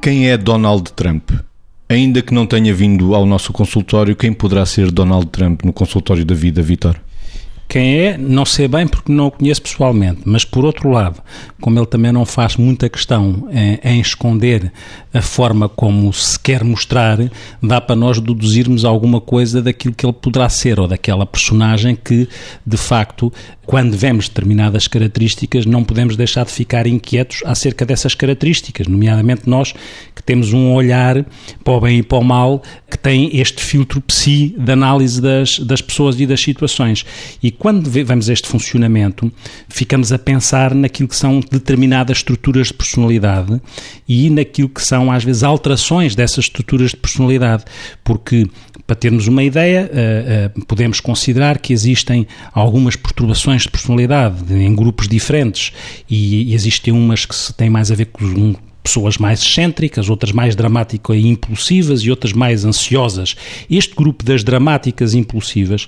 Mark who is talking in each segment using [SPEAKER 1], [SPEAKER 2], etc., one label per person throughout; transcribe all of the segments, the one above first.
[SPEAKER 1] Quem é Donald Trump? Ainda que não tenha vindo ao nosso consultório, quem poderá ser Donald Trump no consultório da vida, Vitor?
[SPEAKER 2] Quem é, não sei bem porque não o conheço pessoalmente, mas por outro lado, como ele também não faz muita questão em, em, esconder a forma como se quer mostrar, dá para nós deduzirmos alguma coisa daquilo que ele poderá ser ou daquela personagem que, de facto, quando vemos determinadas características, não podemos deixar de ficar inquietos acerca dessas características, nomeadamente nós que temos um olhar para o bem e para o mal que tem este filtro psi de análise das, das pessoas e das situações. E quando vemos este funcionamento, ficamos a pensar naquilo que são determinadas estruturas de personalidade e naquilo que são, às vezes, alterações dessas estruturas de personalidade, porque para termos uma ideia, uh, uh, podemos considerar que existem algumas perturbações de personalidade em grupos diferentes e, e existem umas que têm mais a ver com pessoas mais excêntricas, outras mais dramáticas e impulsivas e outras mais ansiosas. Este grupo das dramáticas e impulsivas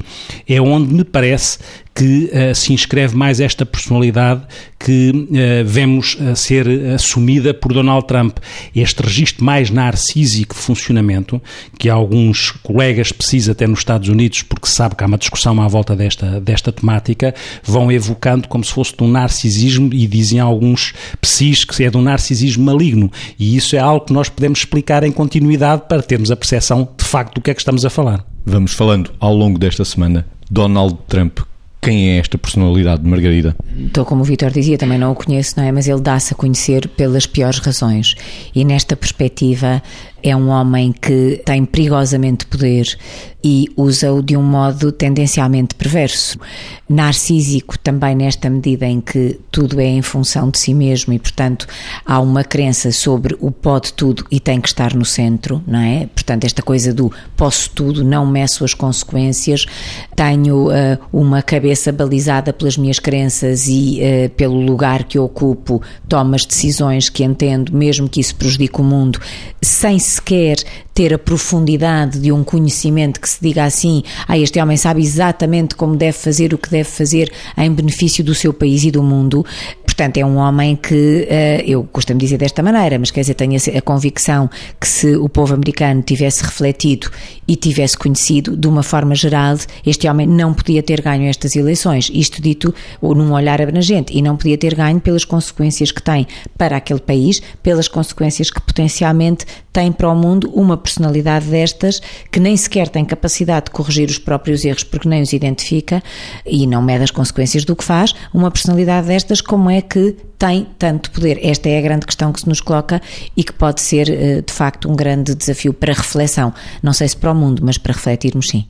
[SPEAKER 2] é onde me parece que uh, se inscreve mais esta personalidade que uh, vemos uh, ser assumida por Donald Trump. Este registro mais narcísico de funcionamento, que alguns colegas precisam até nos Estados Unidos, porque sabe que há uma discussão à volta desta, desta temática, vão evocando como se fosse de um narcisismo e dizem alguns psis que é de um narcisismo maligno. E isso é algo que nós podemos explicar em continuidade para termos a percepção de facto do que é que estamos a falar.
[SPEAKER 1] Vamos falando ao longo desta semana. Donald Trump, quem é esta personalidade de Margarida?
[SPEAKER 3] Estou como o Vitor dizia, também não o conheço, não é? Mas ele dá-se a conhecer pelas piores razões. E nesta perspectiva, é um homem que tem perigosamente poder e usa-o de um modo tendencialmente perverso. Narcísico também nesta medida em que tudo é em função de si mesmo e, portanto, há uma crença sobre o pode tudo e tem que estar no centro, não é? Portanto, esta coisa do posso tudo, não meço as consequências, tenho uh, uma cabeça balizada pelas minhas crenças e uh, pelo lugar que ocupo, tomo as decisões que entendo, mesmo que isso prejudique o mundo, sem sequer ter a profundidade de um conhecimento que se diga assim, ah, este homem sabe exatamente como deve fazer o que deve fazer em benefício do seu país e do mundo. Portanto, é um homem que, uh, eu costumo dizer desta maneira, mas quer dizer, tenho a convicção que se o povo americano tivesse refletido e tivesse conhecido, de uma forma geral, este homem não podia ter ganho estas eleições. Isto dito num olhar abrangente, e não podia ter ganho pelas consequências que tem para aquele país, pelas consequências que potencialmente tem para o mundo uma personalidade destas que nem sequer tem capacidade de corrigir os próprios erros porque nem os identifica e não mede as consequências do que faz, uma personalidade destas como é que tem tanto poder? Esta é a grande questão que se nos coloca e que pode ser, eh, de facto, um grande desafio para reflexão. Não sei se para o mundo, mas para refletirmos sim.